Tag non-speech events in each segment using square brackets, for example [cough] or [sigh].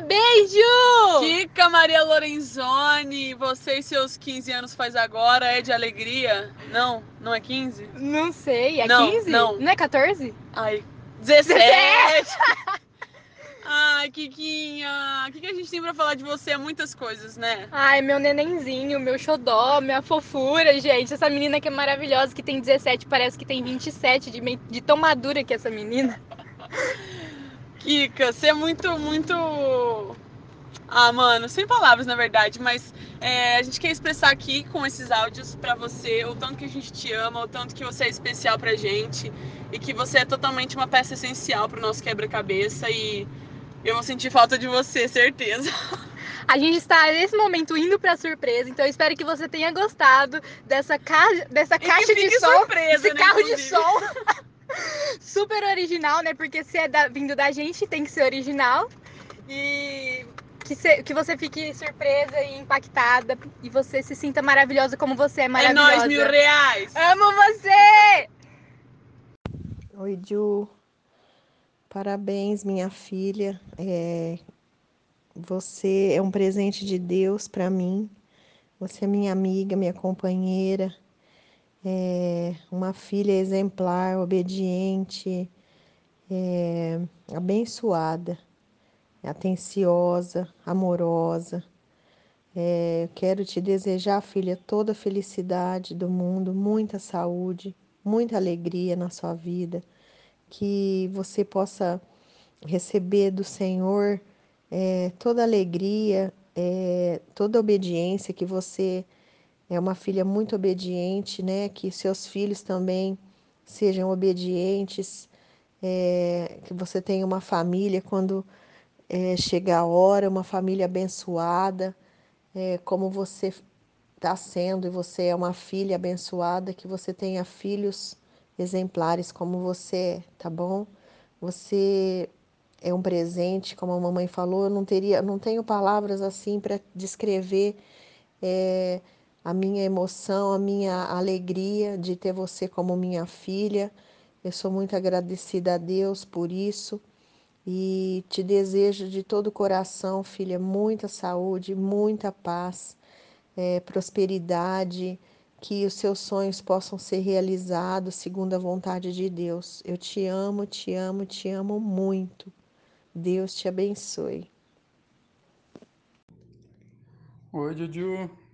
Ju! Kika Maria Lorenzoni, você e seus 15 anos faz agora, é de alegria? Não, não é 15? Não sei, é Não, 15? não. Não é 14? Ai, 17! [laughs] Ai, Kikinha, o que, que a gente tem pra falar de você? Muitas coisas, né? Ai, meu nenenzinho, meu xodó, minha fofura, gente. Essa menina que é maravilhosa, que tem 17, parece que tem 27, de, de tão madura que é essa menina. Kika, você é muito, muito. Ah, mano, sem palavras na verdade, mas é, a gente quer expressar aqui com esses áudios pra você o tanto que a gente te ama, o tanto que você é especial pra gente e que você é totalmente uma peça essencial pro nosso quebra-cabeça e eu vou sentir falta de você, certeza. A gente está nesse momento indo pra surpresa, então eu espero que você tenha gostado dessa, ca... dessa caixa de som. surpresa, esse né, carro de inclusive. som. [laughs] [laughs] Super original, né? Porque se é da- vindo da gente, tem que ser original. E que, se- que você fique surpresa e impactada. E você se sinta maravilhosa como você é É maravilhosa. nóis, mil reais! Amo você! Oi, Ju. Parabéns, minha filha. É, Você é um presente de Deus para mim. Você é minha amiga, minha companheira. É uma filha exemplar, obediente, é, abençoada, atenciosa, amorosa. É, quero te desejar, filha, toda a felicidade do mundo, muita saúde, muita alegria na sua vida que você possa receber do Senhor eh, toda alegria, eh, toda obediência, que você é uma filha muito obediente, né? Que seus filhos também sejam obedientes, eh, que você tenha uma família quando eh, chegar a hora, uma família abençoada, eh, como você está sendo e você é uma filha abençoada, que você tenha filhos exemplares como você é, tá bom? Você é um presente, como a mamãe falou, eu não teria, não tenho palavras assim para descrever é, a minha emoção, a minha alegria de ter você como minha filha. Eu sou muito agradecida a Deus por isso e te desejo de todo o coração, filha, muita saúde, muita paz, é, prosperidade, que os seus sonhos possam ser realizados segundo a vontade de Deus. Eu te amo, te amo, te amo muito. Deus te abençoe. Oi, Juju.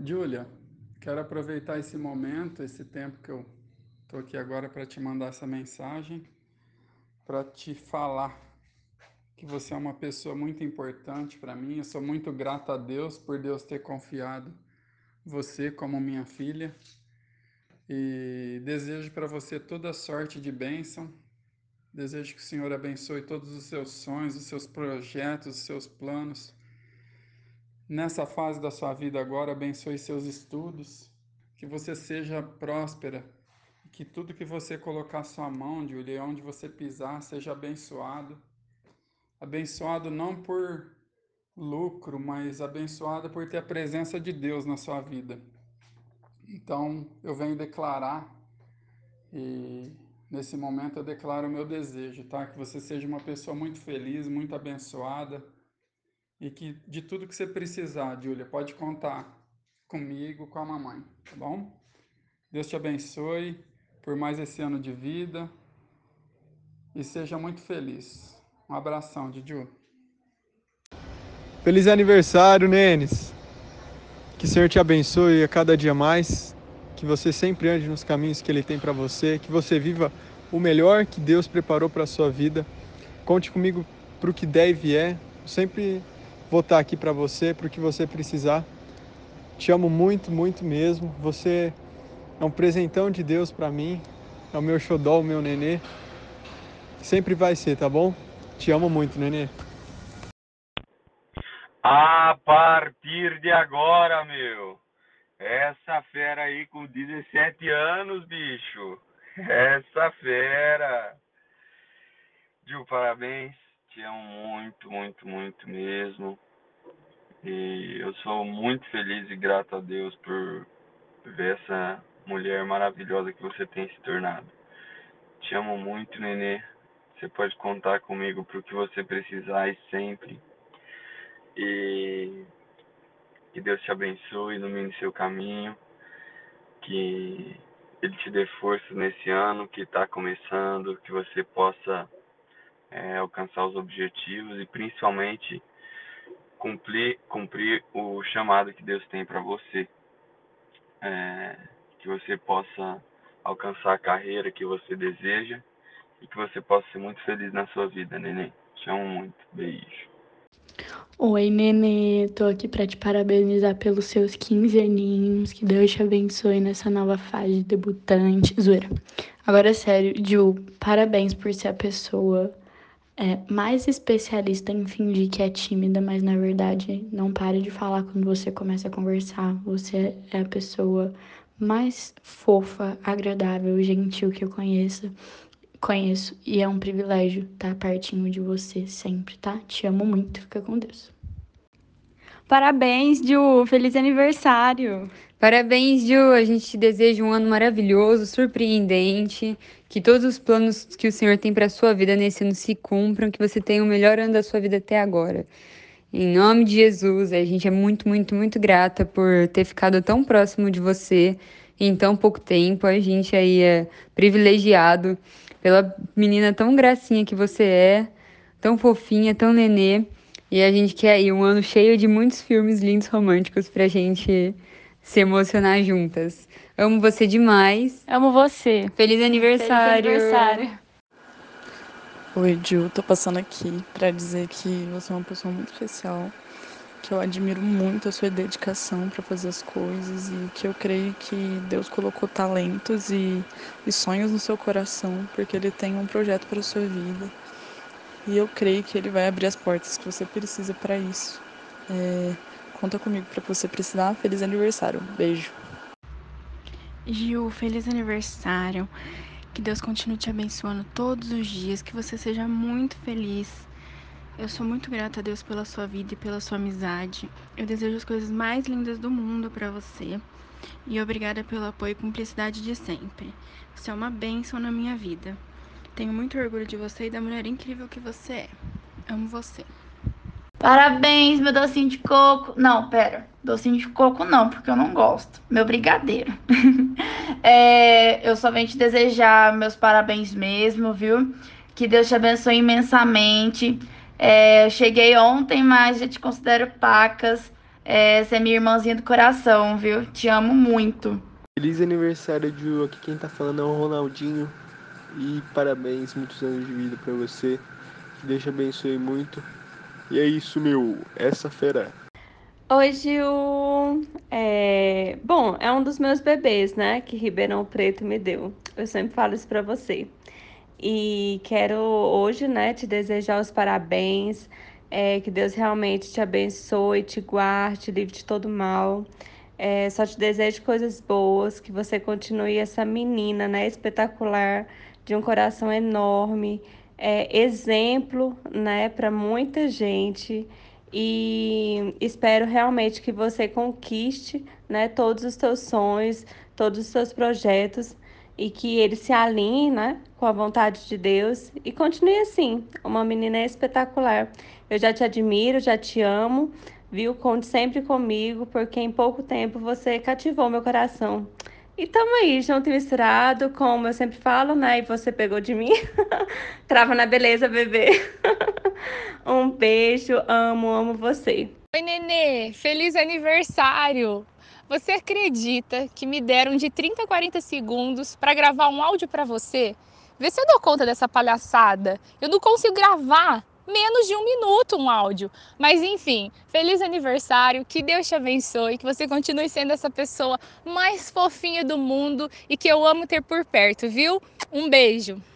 Júlia, quero aproveitar esse momento, esse tempo que eu estou aqui agora para te mandar essa mensagem, para te falar que você é uma pessoa muito importante para mim. Eu sou muito grato a Deus por Deus ter confiado você como minha filha e desejo para você toda sorte de bênção. Desejo que o Senhor abençoe todos os seus sonhos, os seus projetos, os seus planos nessa fase da sua vida agora, abençoe seus estudos, que você seja próspera, que tudo que você colocar sua mão, Julia, onde você pisar, seja abençoado. Abençoado não por lucro, mas abençoado por ter a presença de Deus na sua vida. Então, eu venho declarar e nesse momento eu declaro o meu desejo, tá? Que você seja uma pessoa muito feliz, muito abençoada e que de tudo que você precisar, Júlia, pode contar comigo, com a mamãe, tá bom? Deus te abençoe por mais esse ano de vida e seja muito feliz. Um abração, Didio. Feliz aniversário, Nenes. Que o Senhor te abençoe a cada dia mais. Que você sempre ande nos caminhos que Ele tem para você. Que você viva o melhor que Deus preparou para sua vida. Conte comigo para o que der e vier. Eu sempre vou estar aqui para você, para o que você precisar. Te amo muito, muito mesmo. Você é um presentão de Deus para mim. É o meu xodó, o meu nenê. Sempre vai ser, tá bom? Te amo muito, nenê. A partir de agora, meu. Essa fera aí com 17 anos, bicho. Essa fera. Gil, parabéns. Te amo muito, muito, muito mesmo. E eu sou muito feliz e grato a Deus por ver essa mulher maravilhosa que você tem se tornado. Te amo muito, nenê. Você pode contar comigo para o que você precisar e sempre. E que Deus te abençoe, ilumine seu caminho, que Ele te dê força nesse ano que está começando, que você possa é, alcançar os objetivos e principalmente cumprir, cumprir o chamado que Deus tem para você. É, que você possa alcançar a carreira que você deseja e que você possa ser muito feliz na sua vida, neném. Te amo muito. Beijo. Oi, Nenê, tô aqui para te parabenizar pelos seus 15 aninhos. Que Deus te abençoe nessa nova fase de debutante. Zoeira. Agora, sério, Ju, parabéns por ser a pessoa é, mais especialista em fingir que é tímida, mas na verdade não pare de falar quando você começa a conversar. Você é a pessoa mais fofa, agradável, gentil que eu conheço conheço e é um privilégio estar pertinho de você sempre, tá? Te amo muito, fica com Deus. Parabéns, Ju! Feliz aniversário! Parabéns, Ju! A gente te deseja um ano maravilhoso, surpreendente, que todos os planos que o Senhor tem para sua vida nesse ano se cumpram, que você tenha o melhor ano da sua vida até agora. Em nome de Jesus, a gente é muito, muito, muito grata por ter ficado tão próximo de você em tão pouco tempo. A gente aí é privilegiado pela menina tão gracinha que você é, tão fofinha, tão nenê. E a gente quer aí um ano cheio de muitos filmes lindos românticos pra gente se emocionar juntas. Amo você demais. Amo você. Feliz aniversário. Feliz aniversário. Oi, Ju, tô passando aqui para dizer que você é uma pessoa muito especial, que eu admiro muito a sua dedicação para fazer as coisas e que eu creio que Deus colocou talentos e, e sonhos no seu coração, porque Ele tem um projeto para a sua vida. E eu creio que Ele vai abrir as portas que você precisa para isso. É, conta comigo para você precisar. Feliz aniversário. Beijo. Gil, feliz aniversário. Que Deus continue te abençoando todos os dias, que você seja muito feliz. Eu sou muito grata a Deus pela sua vida e pela sua amizade. Eu desejo as coisas mais lindas do mundo para você. E obrigada pelo apoio e cumplicidade de sempre. Você é uma bênção na minha vida. Tenho muito orgulho de você e da mulher incrível que você é. Amo você. Parabéns, meu docinho de coco. Não, pera. Docinho de coco não, porque eu não gosto. Meu brigadeiro. [laughs] é, eu só venho te desejar meus parabéns mesmo, viu? Que Deus te abençoe imensamente. É, eu cheguei ontem, mas já te considero pacas. É, você é minha irmãzinha do coração, viu? Te amo muito. Feliz aniversário, Ju. Aqui quem tá falando é o Ronaldinho. E parabéns, muitos anos de vida para você. Que Deus te abençoe muito. E é isso, meu. Essa fera. Oi, Gil. É... Bom, é um dos meus bebês, né? Que Ribeirão Preto me deu. Eu sempre falo isso pra você. E quero hoje, né, te desejar os parabéns. É, que Deus realmente te abençoe, te guarde, livre de todo mal. É, só te desejo coisas boas, que você continue essa menina, né, espetacular, de um coração enorme, é, exemplo né, para muita gente e espero realmente que você conquiste né, todos os seus sonhos, todos os seus projetos e que ele se alinhe né, com a vontade de Deus e continue assim, uma menina espetacular. Eu já te admiro, já te amo, viu? Conte sempre comigo, porque em pouco tempo você cativou meu coração. E tamo aí, junto e misturado, como eu sempre falo, né? E você pegou de mim. [laughs] Trava na beleza, bebê. [laughs] um beijo, amo, amo você. Oi, Nenê, feliz aniversário! Você acredita que me deram de 30 a 40 segundos para gravar um áudio para você? Vê se eu dou conta dessa palhaçada. Eu não consigo gravar menos de um minuto um áudio. Mas enfim, feliz aniversário, que Deus te abençoe, que você continue sendo essa pessoa mais fofinha do mundo e que eu amo ter por perto, viu? Um beijo.